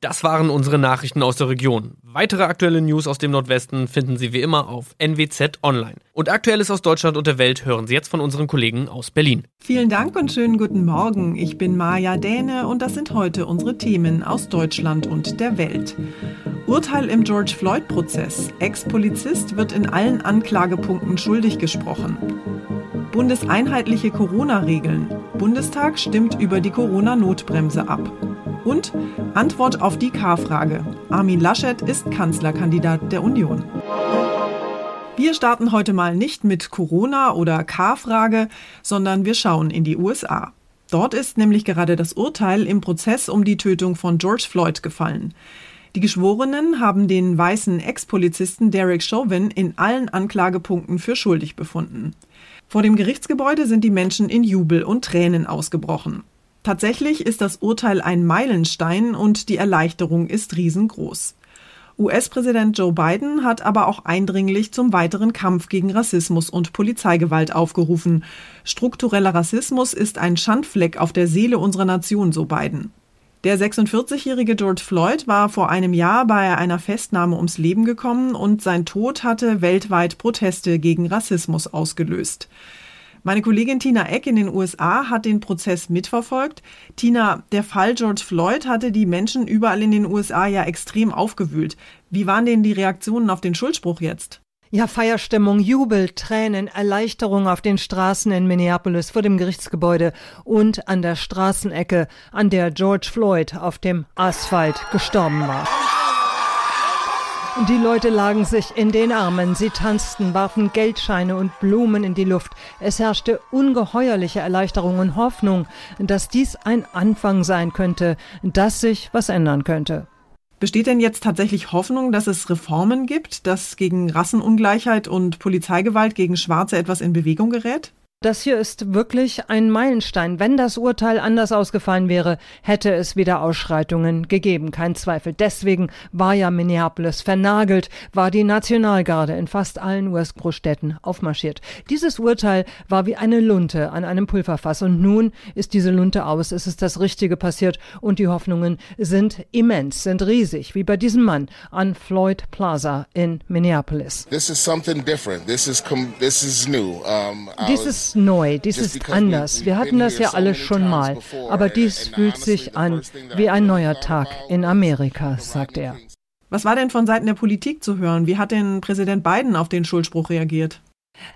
Das waren unsere Nachrichten aus der Region. Weitere aktuelle News aus dem Nordwesten finden Sie wie immer auf NWZ Online. Und Aktuelles aus Deutschland und der Welt hören Sie jetzt von unseren Kollegen aus Berlin. Vielen Dank und schönen guten Morgen. Ich bin Maja Däne und das sind heute unsere Themen aus Deutschland und der Welt. Urteil im George Floyd-Prozess. Ex-Polizist wird in allen Anklagepunkten schuldig gesprochen. Bundeseinheitliche Corona-Regeln. Bundestag stimmt über die Corona-Notbremse ab. Und Antwort auf die K-Frage. Armin Laschet ist Kanzlerkandidat der Union. Wir starten heute mal nicht mit Corona oder K-Frage, sondern wir schauen in die USA. Dort ist nämlich gerade das Urteil im Prozess um die Tötung von George Floyd gefallen. Die Geschworenen haben den weißen Ex-Polizisten Derek Chauvin in allen Anklagepunkten für schuldig befunden. Vor dem Gerichtsgebäude sind die Menschen in Jubel und Tränen ausgebrochen. Tatsächlich ist das Urteil ein Meilenstein und die Erleichterung ist riesengroß. US-Präsident Joe Biden hat aber auch eindringlich zum weiteren Kampf gegen Rassismus und Polizeigewalt aufgerufen. Struktureller Rassismus ist ein Schandfleck auf der Seele unserer Nation, so Biden. Der 46-jährige George Floyd war vor einem Jahr bei einer Festnahme ums Leben gekommen und sein Tod hatte weltweit Proteste gegen Rassismus ausgelöst. Meine Kollegin Tina Eck in den USA hat den Prozess mitverfolgt. Tina, der Fall George Floyd hatte die Menschen überall in den USA ja extrem aufgewühlt. Wie waren denn die Reaktionen auf den Schuldspruch jetzt? Ja, Feierstimmung, Jubel, Tränen, Erleichterung auf den Straßen in Minneapolis vor dem Gerichtsgebäude und an der Straßenecke, an der George Floyd auf dem Asphalt gestorben war. Die Leute lagen sich in den Armen, sie tanzten, warfen Geldscheine und Blumen in die Luft. Es herrschte ungeheuerliche Erleichterung und Hoffnung, dass dies ein Anfang sein könnte, dass sich was ändern könnte. Besteht denn jetzt tatsächlich Hoffnung, dass es Reformen gibt, dass gegen Rassenungleichheit und Polizeigewalt gegen Schwarze etwas in Bewegung gerät? Das hier ist wirklich ein Meilenstein. Wenn das Urteil anders ausgefallen wäre, hätte es wieder Ausschreitungen gegeben, kein Zweifel. Deswegen war ja Minneapolis vernagelt, war die Nationalgarde in fast allen US-Großstädten aufmarschiert. Dieses Urteil war wie eine Lunte an einem Pulverfass und nun ist diese Lunte aus, es ist das Richtige passiert und die Hoffnungen sind immens, sind riesig, wie bei diesem Mann an Floyd Plaza in Minneapolis. This is something different. This is this is new. Um, ist neu, dies ist anders. Wir hatten das ja alles schon mal, aber dies fühlt sich an wie ein neuer Tag in Amerika, sagt er. Was war denn von Seiten der Politik zu hören? Wie hat denn Präsident Biden auf den Schuldspruch reagiert?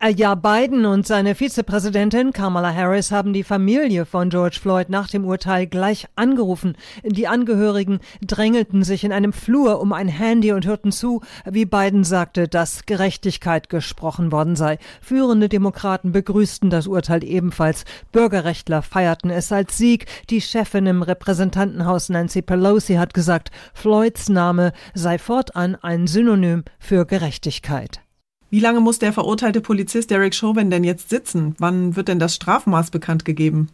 Äh, ja, Biden und seine Vizepräsidentin Kamala Harris haben die Familie von George Floyd nach dem Urteil gleich angerufen. Die Angehörigen drängelten sich in einem Flur um ein Handy und hörten zu, wie Biden sagte, dass Gerechtigkeit gesprochen worden sei. Führende Demokraten begrüßten das Urteil ebenfalls. Bürgerrechtler feierten es als Sieg. Die Chefin im Repräsentantenhaus Nancy Pelosi hat gesagt, Floyds Name sei fortan ein Synonym für Gerechtigkeit. Wie lange muss der verurteilte Polizist Derek Chauvin denn jetzt sitzen? Wann wird denn das Strafmaß bekannt gegeben?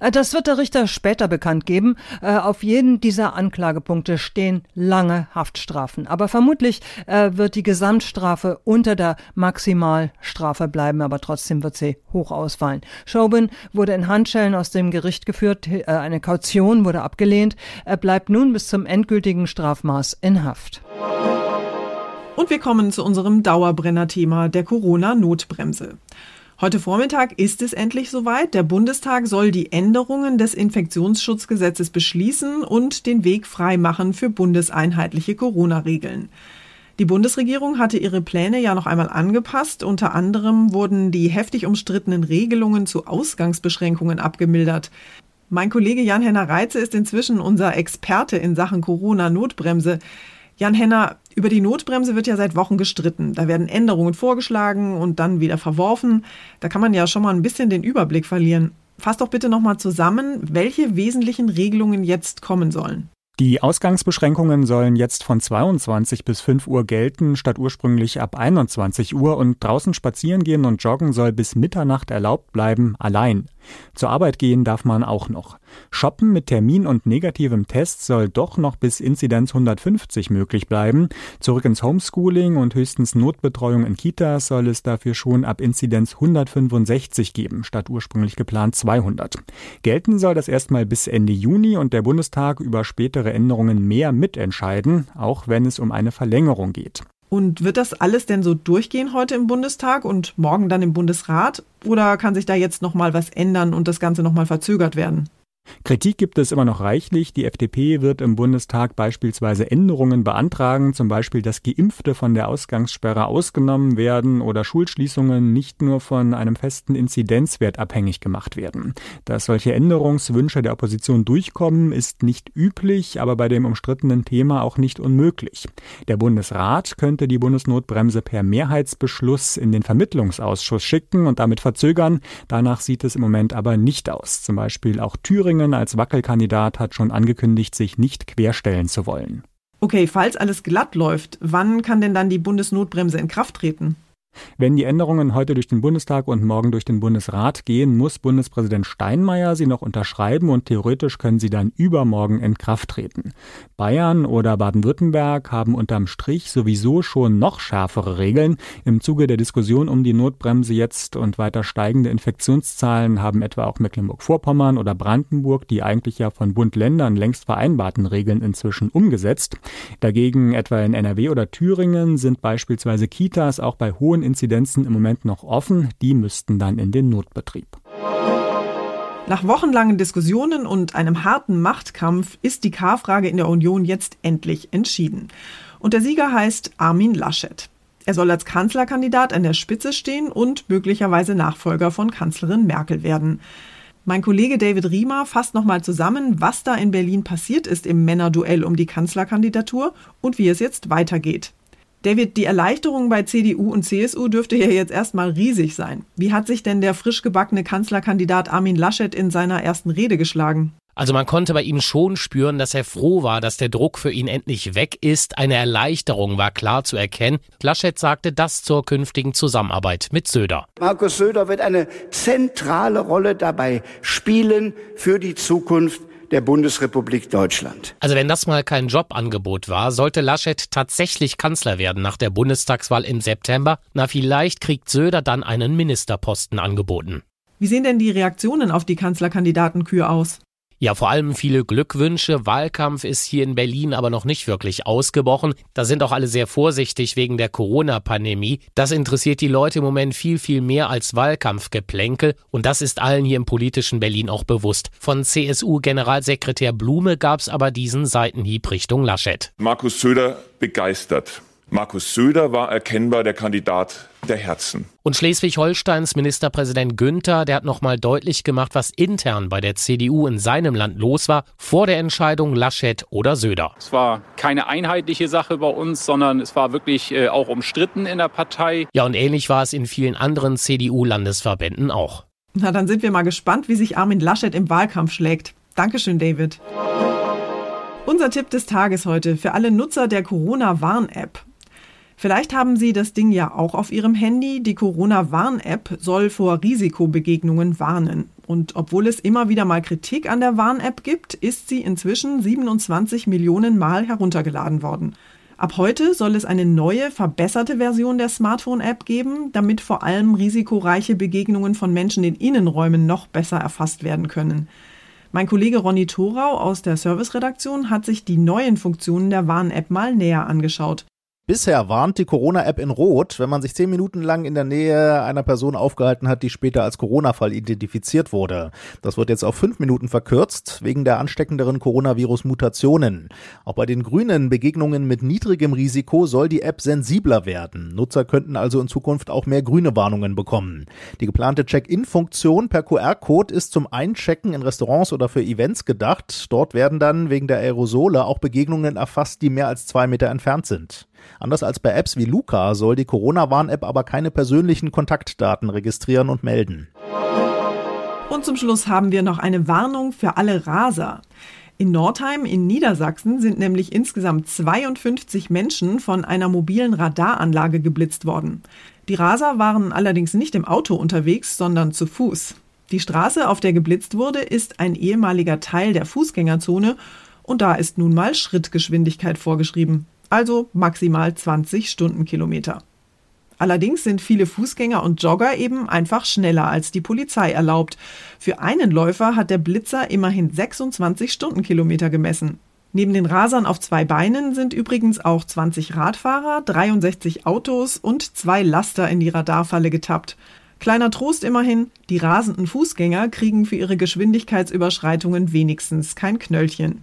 Äh, das wird der Richter später bekannt geben. Äh, auf jeden dieser Anklagepunkte stehen lange Haftstrafen. Aber vermutlich äh, wird die Gesamtstrafe unter der Maximalstrafe bleiben, aber trotzdem wird sie hoch ausfallen. Chauvin wurde in Handschellen aus dem Gericht geführt. Eine Kaution wurde abgelehnt. Er bleibt nun bis zum endgültigen Strafmaß in Haft. Und wir kommen zu unserem Dauerbrenner-Thema der Corona-Notbremse. Heute Vormittag ist es endlich soweit. Der Bundestag soll die Änderungen des Infektionsschutzgesetzes beschließen und den Weg freimachen für bundeseinheitliche Corona-Regeln. Die Bundesregierung hatte ihre Pläne ja noch einmal angepasst. Unter anderem wurden die heftig umstrittenen Regelungen zu Ausgangsbeschränkungen abgemildert. Mein Kollege Jan-Henner Reitze ist inzwischen unser Experte in Sachen Corona-Notbremse. Jan Henner, über die Notbremse wird ja seit Wochen gestritten. Da werden Änderungen vorgeschlagen und dann wieder verworfen. Da kann man ja schon mal ein bisschen den Überblick verlieren. Fass doch bitte nochmal zusammen, welche wesentlichen Regelungen jetzt kommen sollen. Die Ausgangsbeschränkungen sollen jetzt von 22 bis 5 Uhr gelten, statt ursprünglich ab 21 Uhr und draußen spazieren gehen und joggen soll bis Mitternacht erlaubt bleiben, allein. Zur Arbeit gehen darf man auch noch. Shoppen mit Termin und negativem Test soll doch noch bis Inzidenz 150 möglich bleiben. Zurück ins Homeschooling und höchstens Notbetreuung in Kitas soll es dafür schon ab Inzidenz 165 geben, statt ursprünglich geplant 200. Gelten soll das erstmal bis Ende Juni und der Bundestag über spätere Änderungen mehr mitentscheiden, auch wenn es um eine Verlängerung geht. Und wird das alles denn so durchgehen heute im Bundestag und morgen dann im Bundesrat? Oder kann sich da jetzt noch mal was ändern und das Ganze noch mal verzögert werden? Kritik gibt es immer noch reichlich. Die FDP wird im Bundestag beispielsweise Änderungen beantragen, zum Beispiel, dass Geimpfte von der Ausgangssperre ausgenommen werden oder Schulschließungen nicht nur von einem festen Inzidenzwert abhängig gemacht werden. Dass solche Änderungswünsche der Opposition durchkommen, ist nicht üblich, aber bei dem umstrittenen Thema auch nicht unmöglich. Der Bundesrat könnte die Bundesnotbremse per Mehrheitsbeschluss in den Vermittlungsausschuss schicken und damit verzögern. Danach sieht es im Moment aber nicht aus. Zum Beispiel auch Thüringen Thüringen als Wackelkandidat hat schon angekündigt, sich nicht querstellen zu wollen. Okay, falls alles glatt läuft, wann kann denn dann die Bundesnotbremse in Kraft treten? Wenn die Änderungen heute durch den Bundestag und morgen durch den Bundesrat gehen, muss Bundespräsident Steinmeier sie noch unterschreiben und theoretisch können sie dann übermorgen in Kraft treten. Bayern oder Baden-Württemberg haben unterm Strich sowieso schon noch schärfere Regeln. Im Zuge der Diskussion um die Notbremse jetzt und weiter steigende Infektionszahlen haben etwa auch Mecklenburg-Vorpommern oder Brandenburg die eigentlich ja von Bund-Ländern längst vereinbarten Regeln inzwischen umgesetzt. Dagegen etwa in NRW oder Thüringen sind beispielsweise Kitas auch bei hohen Inzidenzen im Moment noch offen. Die müssten dann in den Notbetrieb. Nach wochenlangen Diskussionen und einem harten Machtkampf ist die K-Frage in der Union jetzt endlich entschieden. Und der Sieger heißt Armin Laschet. Er soll als Kanzlerkandidat an der Spitze stehen und möglicherweise Nachfolger von Kanzlerin Merkel werden. Mein Kollege David Riemer fasst nochmal zusammen, was da in Berlin passiert ist im Männerduell um die Kanzlerkandidatur und wie es jetzt weitergeht. David, die Erleichterung bei CDU und CSU dürfte ja jetzt erstmal riesig sein. Wie hat sich denn der frisch gebackene Kanzlerkandidat Armin Laschet in seiner ersten Rede geschlagen? Also man konnte bei ihm schon spüren, dass er froh war, dass der Druck für ihn endlich weg ist. Eine Erleichterung war klar zu erkennen. Laschet sagte das zur künftigen Zusammenarbeit mit Söder. Markus Söder wird eine zentrale Rolle dabei spielen für die Zukunft der Bundesrepublik Deutschland. Also wenn das mal kein Jobangebot war, sollte Laschet tatsächlich Kanzler werden nach der Bundestagswahl im September. Na, vielleicht kriegt Söder dann einen Ministerposten angeboten. Wie sehen denn die Reaktionen auf die Kanzlerkandidatenkür aus? Ja, vor allem viele Glückwünsche. Wahlkampf ist hier in Berlin aber noch nicht wirklich ausgebrochen. Da sind auch alle sehr vorsichtig wegen der Corona-Pandemie. Das interessiert die Leute im Moment viel, viel mehr als Wahlkampfgeplänkel. Und das ist allen hier im politischen Berlin auch bewusst. Von CSU-Generalsekretär Blume gab es aber diesen Seitenhieb Richtung Laschet. Markus Söder begeistert. Markus Söder war erkennbar der Kandidat der Herzen. Und Schleswig-Holsteins Ministerpräsident Günther, der hat nochmal deutlich gemacht, was intern bei der CDU in seinem Land los war, vor der Entscheidung Laschet oder Söder. Es war keine einheitliche Sache bei uns, sondern es war wirklich äh, auch umstritten in der Partei. Ja, und ähnlich war es in vielen anderen CDU-Landesverbänden auch. Na, dann sind wir mal gespannt, wie sich Armin Laschet im Wahlkampf schlägt. Dankeschön, David. Unser Tipp des Tages heute für alle Nutzer der Corona-Warn-App. Vielleicht haben Sie das Ding ja auch auf Ihrem Handy. Die Corona-Warn-App soll vor Risikobegegnungen warnen. Und obwohl es immer wieder mal Kritik an der Warn-App gibt, ist sie inzwischen 27 Millionen Mal heruntergeladen worden. Ab heute soll es eine neue, verbesserte Version der Smartphone-App geben, damit vor allem risikoreiche Begegnungen von Menschen in Innenräumen noch besser erfasst werden können. Mein Kollege Ronny Thorau aus der Serviceredaktion hat sich die neuen Funktionen der Warn-App mal näher angeschaut. Bisher warnt die Corona-App in Rot, wenn man sich zehn Minuten lang in der Nähe einer Person aufgehalten hat, die später als Corona-Fall identifiziert wurde. Das wird jetzt auf fünf Minuten verkürzt, wegen der ansteckenderen Coronavirus-Mutationen. Auch bei den grünen Begegnungen mit niedrigem Risiko soll die App sensibler werden. Nutzer könnten also in Zukunft auch mehr grüne Warnungen bekommen. Die geplante Check-in-Funktion per QR-Code ist zum Einchecken in Restaurants oder für Events gedacht. Dort werden dann wegen der Aerosole auch Begegnungen erfasst, die mehr als zwei Meter entfernt sind. Anders als bei Apps wie Luca soll die Corona-Warn-App aber keine persönlichen Kontaktdaten registrieren und melden. Und zum Schluss haben wir noch eine Warnung für alle Raser. In Nordheim in Niedersachsen sind nämlich insgesamt 52 Menschen von einer mobilen Radaranlage geblitzt worden. Die Raser waren allerdings nicht im Auto unterwegs, sondern zu Fuß. Die Straße, auf der geblitzt wurde, ist ein ehemaliger Teil der Fußgängerzone und da ist nun mal Schrittgeschwindigkeit vorgeschrieben also maximal 20 Stundenkilometer. Allerdings sind viele Fußgänger und Jogger eben einfach schneller als die Polizei erlaubt. Für einen Läufer hat der Blitzer immerhin 26 Stundenkilometer gemessen. Neben den Rasern auf zwei Beinen sind übrigens auch 20 Radfahrer, 63 Autos und zwei Laster in die Radarfalle getappt. Kleiner Trost immerhin, die rasenden Fußgänger kriegen für ihre Geschwindigkeitsüberschreitungen wenigstens kein Knöllchen.